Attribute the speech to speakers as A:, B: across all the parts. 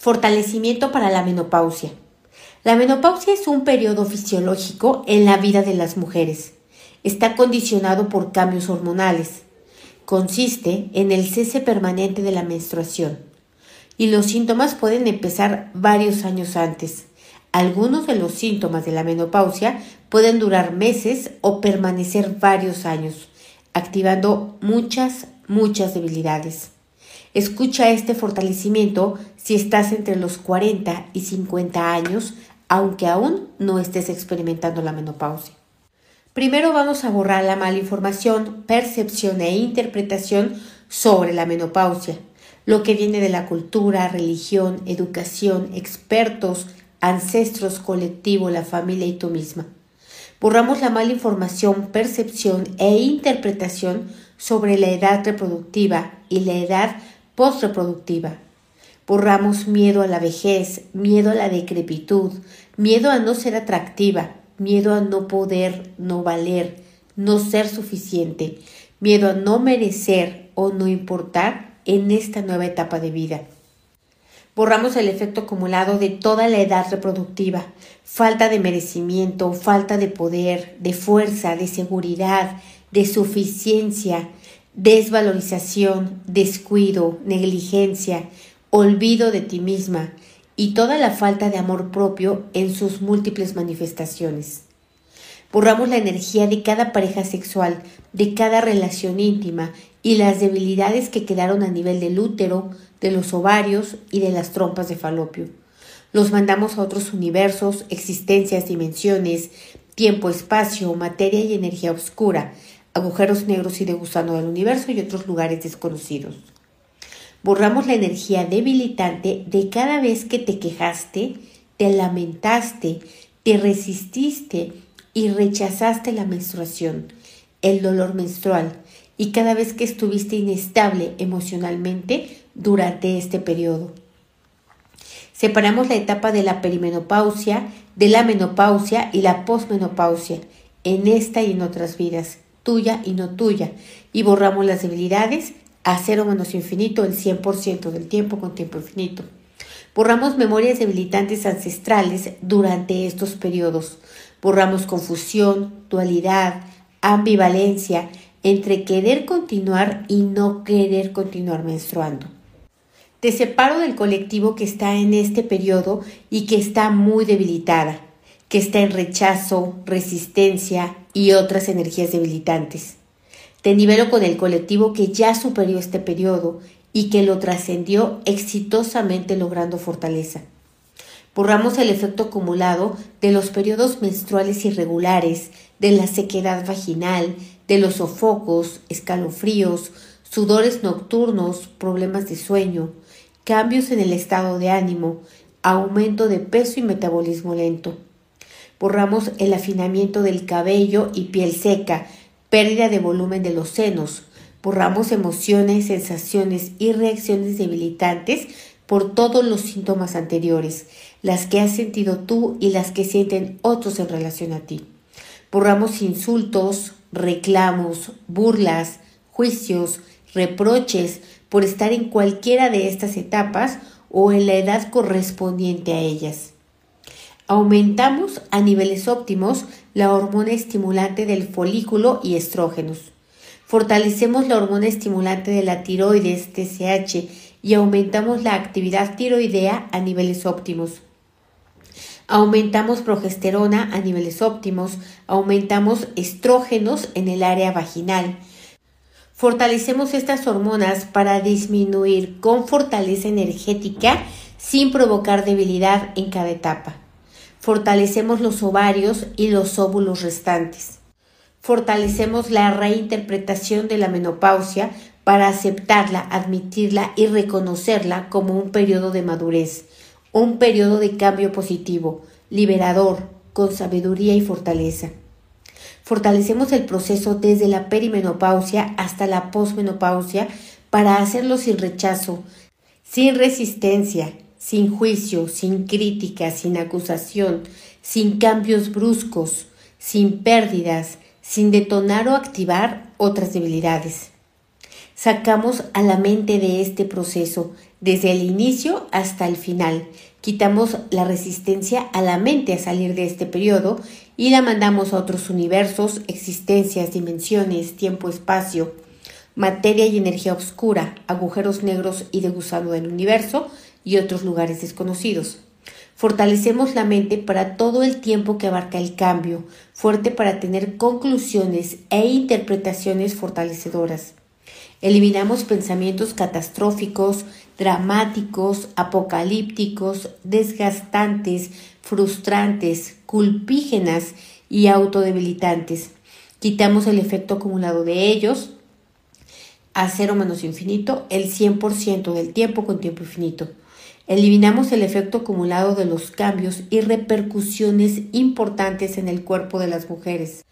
A: Fortalecimiento para la menopausia. La menopausia es un periodo fisiológico en la vida de las mujeres. Está condicionado por cambios hormonales. Consiste en el cese permanente de la menstruación. Y los síntomas pueden empezar varios años antes. Algunos de los síntomas de la menopausia pueden durar meses o permanecer varios años, activando muchas, muchas debilidades. Escucha este fortalecimiento si estás entre los 40 y 50 años, aunque aún no estés experimentando la menopausia. Primero vamos a borrar la mala información, percepción e interpretación sobre la menopausia, lo que viene de la cultura, religión, educación, expertos, ancestros, colectivo, la familia y tú misma. Borramos la mala información, percepción e interpretación sobre la edad reproductiva y la edad postreproductiva. Borramos miedo a la vejez, miedo a la decrepitud, miedo a no ser atractiva, miedo a no poder, no valer, no ser suficiente, miedo a no merecer o no importar en esta nueva etapa de vida. Borramos el efecto acumulado de toda la edad reproductiva, falta de merecimiento, falta de poder, de fuerza, de seguridad, de suficiencia, desvalorización, descuido, negligencia, olvido de ti misma y toda la falta de amor propio en sus múltiples manifestaciones. Borramos la energía de cada pareja sexual, de cada relación íntima y las debilidades que quedaron a nivel del útero, de los ovarios y de las trompas de falopio. Los mandamos a otros universos, existencias, dimensiones, tiempo, espacio, materia y energía oscura, agujeros negros y de gusano del universo y otros lugares desconocidos. Borramos la energía debilitante de cada vez que te quejaste, te lamentaste, te resististe y rechazaste la menstruación, el dolor menstrual y cada vez que estuviste inestable emocionalmente durante este periodo. Separamos la etapa de la perimenopausia, de la menopausia y la posmenopausia en esta y en otras vidas tuya y no tuya, y borramos las debilidades a cero menos infinito el 100% del tiempo con tiempo infinito. Borramos memorias debilitantes ancestrales durante estos periodos. Borramos confusión, dualidad, ambivalencia entre querer continuar y no querer continuar menstruando. Te separo del colectivo que está en este periodo y que está muy debilitada que está en rechazo, resistencia y otras energías debilitantes. Te nivelo con el colectivo que ya superó este periodo y que lo trascendió exitosamente logrando fortaleza. Borramos el efecto acumulado de los periodos menstruales irregulares, de la sequedad vaginal, de los sofocos, escalofríos, sudores nocturnos, problemas de sueño, cambios en el estado de ánimo, aumento de peso y metabolismo lento borramos el afinamiento del cabello y piel seca, pérdida de volumen de los senos, borramos emociones, sensaciones y reacciones debilitantes por todos los síntomas anteriores, las que has sentido tú y las que sienten otros en relación a ti. Borramos insultos, reclamos, burlas, juicios, reproches por estar en cualquiera de estas etapas o en la edad correspondiente a ellas. Aumentamos a niveles óptimos la hormona estimulante del folículo y estrógenos. Fortalecemos la hormona estimulante de la tiroides, TSH, y aumentamos la actividad tiroidea a niveles óptimos. Aumentamos progesterona a niveles óptimos, aumentamos estrógenos en el área vaginal. Fortalecemos estas hormonas para disminuir con fortaleza energética sin provocar debilidad en cada etapa. Fortalecemos los ovarios y los óvulos restantes. Fortalecemos la reinterpretación de la menopausia para aceptarla, admitirla y reconocerla como un periodo de madurez, un periodo de cambio positivo, liberador, con sabiduría y fortaleza. Fortalecemos el proceso desde la perimenopausia hasta la posmenopausia para hacerlo sin rechazo, sin resistencia, sin juicio, sin crítica, sin acusación, sin cambios bruscos, sin pérdidas, sin detonar o activar otras debilidades. Sacamos a la mente de este proceso, desde el inicio hasta el final. Quitamos la resistencia a la mente a salir de este periodo y la mandamos a otros universos, existencias, dimensiones, tiempo, espacio, materia y energía oscura, agujeros negros y de gusano del universo y otros lugares desconocidos. Fortalecemos la mente para todo el tiempo que abarca el cambio, fuerte para tener conclusiones e interpretaciones fortalecedoras. Eliminamos pensamientos catastróficos, dramáticos, apocalípticos, desgastantes, frustrantes, culpígenas y autodebilitantes. Quitamos el efecto acumulado de ellos a cero menos infinito el 100% del tiempo con tiempo infinito. Eliminamos el efecto acumulado de los cambios y repercusiones importantes en el cuerpo de las mujeres.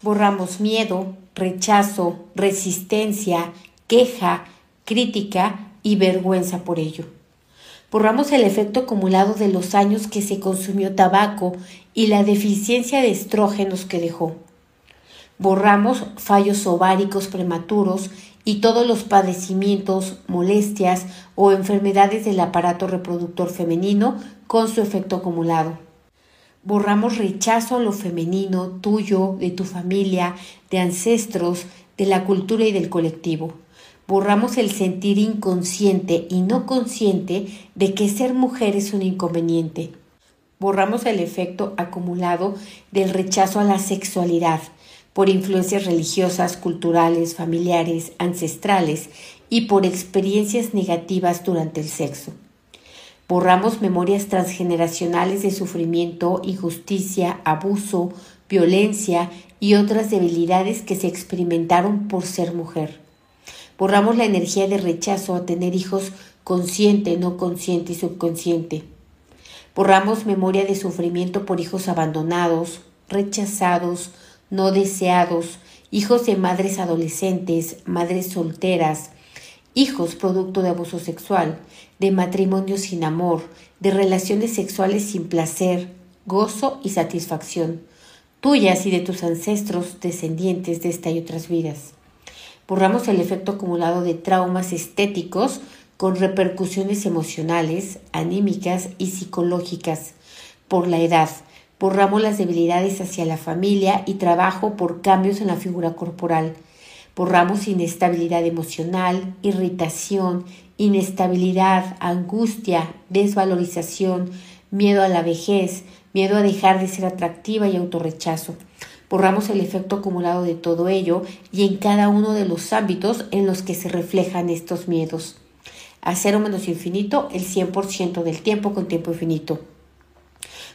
A: Borramos miedo, rechazo, resistencia, queja, crítica y vergüenza por ello. Borramos el efecto acumulado de los años que se consumió tabaco y la deficiencia de estrógenos que dejó. Borramos fallos ováricos prematuros y todos los padecimientos, molestias o enfermedades del aparato reproductor femenino con su efecto acumulado. Borramos rechazo a lo femenino tuyo, de tu familia, de ancestros, de la cultura y del colectivo borramos el sentir inconsciente y no consciente de que ser mujer es un inconveniente. Borramos el efecto acumulado del rechazo a la sexualidad por influencias religiosas, culturales, familiares, ancestrales y por experiencias negativas durante el sexo. Borramos memorias transgeneracionales de sufrimiento, injusticia, abuso, violencia y otras debilidades que se experimentaron por ser mujer. Borramos la energía de rechazo a tener hijos consciente, no consciente y subconsciente. Borramos memoria de sufrimiento por hijos abandonados, rechazados, no deseados, hijos de madres adolescentes, madres solteras, hijos producto de abuso sexual, de matrimonio sin amor, de relaciones sexuales sin placer, gozo y satisfacción, tuyas y de tus ancestros descendientes de esta y otras vidas borramos el efecto acumulado de traumas estéticos con repercusiones emocionales, anímicas y psicológicas por la edad. Borramos las debilidades hacia la familia y trabajo por cambios en la figura corporal. Borramos inestabilidad emocional, irritación, inestabilidad, angustia, desvalorización, miedo a la vejez, miedo a dejar de ser atractiva y autorrechazo borramos el efecto acumulado de todo ello y en cada uno de los ámbitos en los que se reflejan estos miedos. A cero menos infinito el 100% del tiempo con tiempo infinito.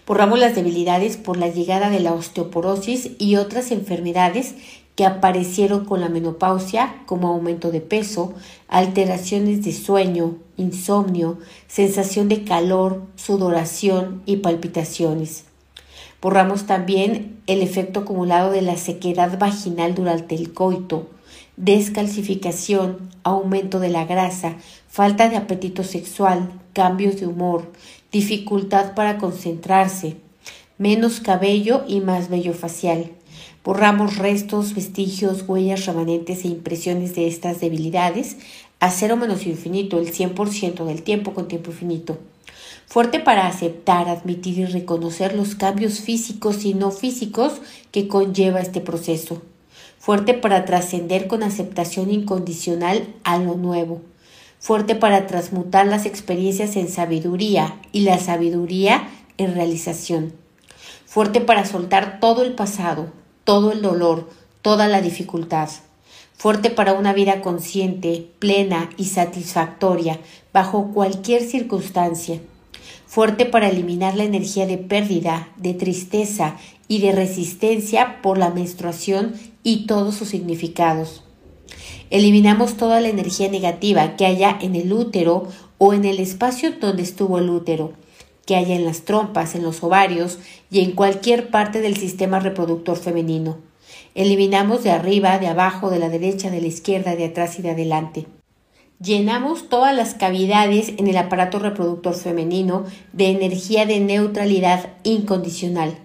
A: Borramos las debilidades por la llegada de la osteoporosis y otras enfermedades que aparecieron con la menopausia como aumento de peso, alteraciones de sueño, insomnio, sensación de calor, sudoración y palpitaciones. Borramos también el efecto acumulado de la sequedad vaginal durante el coito, descalcificación, aumento de la grasa, falta de apetito sexual, cambios de humor, dificultad para concentrarse, menos cabello y más vello facial. Borramos restos, vestigios, huellas remanentes e impresiones de estas debilidades a cero menos infinito, el 100% del tiempo con tiempo infinito. Fuerte para aceptar, admitir y reconocer los cambios físicos y no físicos que conlleva este proceso, fuerte para trascender con aceptación incondicional a lo nuevo, fuerte para transmutar las experiencias en sabiduría y la sabiduría en realización, fuerte para soltar todo el pasado, todo el dolor, toda la dificultad, fuerte para una vida consciente, plena y satisfactoria bajo cualquier circunstancia. Fuerte para eliminar la energía de pérdida, de tristeza y de resistencia por la menstruación y todos sus significados. Eliminamos toda la energía negativa que haya en el útero o en el espacio donde estuvo el útero, que haya en las trompas, en los ovarios y en cualquier parte del sistema reproductor femenino. Eliminamos de arriba, de abajo, de la derecha, de la izquierda, de atrás y de adelante. Llenamos todas las cavidades en el aparato reproductor femenino de energía de neutralidad incondicional.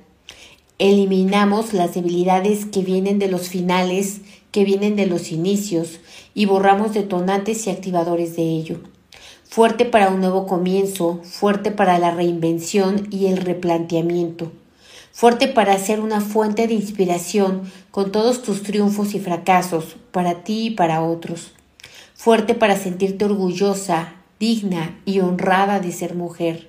A: Eliminamos las debilidades que vienen de los finales, que vienen de los inicios y borramos detonantes y activadores de ello. Fuerte para un nuevo comienzo, fuerte para la reinvención y el replanteamiento. Fuerte para ser una fuente de inspiración con todos tus triunfos y fracasos, para ti y para otros. Fuerte para sentirte orgullosa, digna y honrada de ser mujer.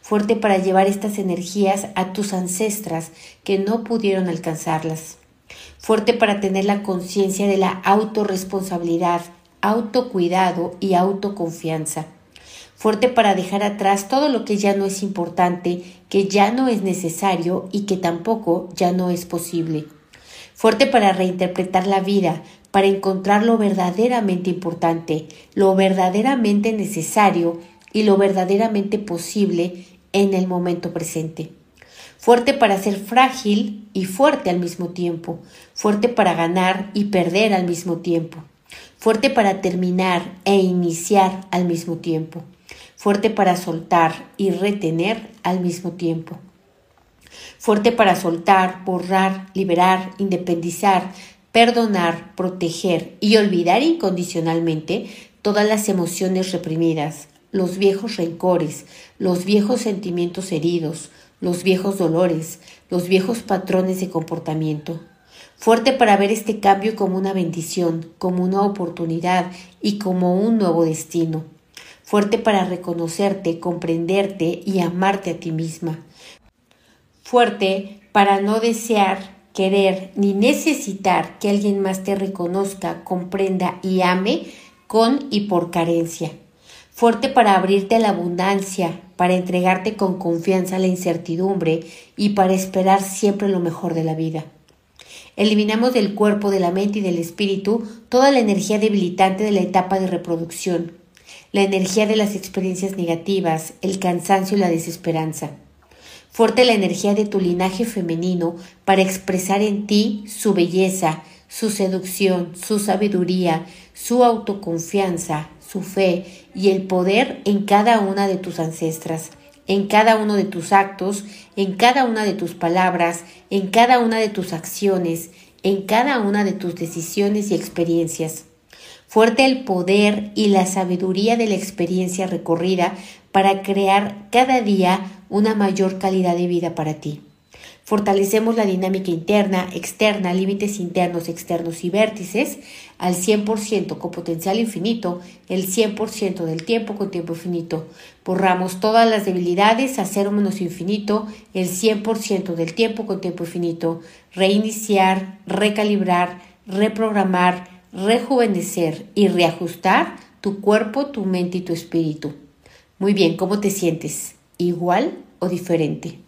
A: Fuerte para llevar estas energías a tus ancestras que no pudieron alcanzarlas fuerte para tener la conciencia de la autorresponsabilidad, autocuidado y autoconfianza. Fuerte para dejar atrás todo lo que ya no es importante, que ya no es necesario y que tampoco ya no es posible. Fuerte para reinterpretar la vida, para encontrar lo verdaderamente importante, lo verdaderamente necesario y lo verdaderamente posible en el momento presente fuerte para ser frágil y fuerte al mismo tiempo, fuerte para ganar y perder al mismo tiempo, fuerte para terminar e iniciar al mismo tiempo, fuerte para soltar y retener al mismo tiempo, fuerte para soltar, borrar, liberar, independizar, perdonar, proteger y olvidar incondicionalmente todas las emociones reprimidas, los viejos rencores, los viejos sentimientos heridos, los viejos dolores, los viejos patrones de comportamiento. Fuerte para ver este cambio como una bendición, como una oportunidad y como un nuevo destino. Fuerte para reconocerte, comprenderte y amarte a ti misma. Fuerte para no desear, querer ni necesitar que alguien más te reconozca, comprenda y ame con y por carencia fuerte para abrirte a la abundancia, para entregarte con confianza a la incertidumbre y para esperar siempre lo mejor de la vida. Eliminamos del cuerpo, de la mente y del espíritu toda la energía debilitante de la etapa de reproducción, la energía de las experiencias negativas, el cansancio y la desesperanza. Fuerte la energía de tu linaje femenino para expresar en ti su belleza, su seducción, su sabiduría, su autoconfianza, su fe y el poder en cada una de tus ancestras, en cada uno de tus actos, en cada una de tus palabras, en cada una de tus acciones, en cada una de tus decisiones y experiencias. Fuerte el poder y la sabiduría de la experiencia recorrida para crear cada día una mayor calidad de vida para ti. Fortalecemos la dinámica interna, externa, límites internos, externos y vértices al 100% con potencial infinito, el 100% del tiempo con tiempo infinito. Borramos todas las debilidades a cero menos infinito, el 100% del tiempo con tiempo infinito. Reiniciar, recalibrar, reprogramar, rejuvenecer y reajustar tu cuerpo, tu mente y tu espíritu. Muy bien, ¿cómo te sientes? ¿Igual o diferente?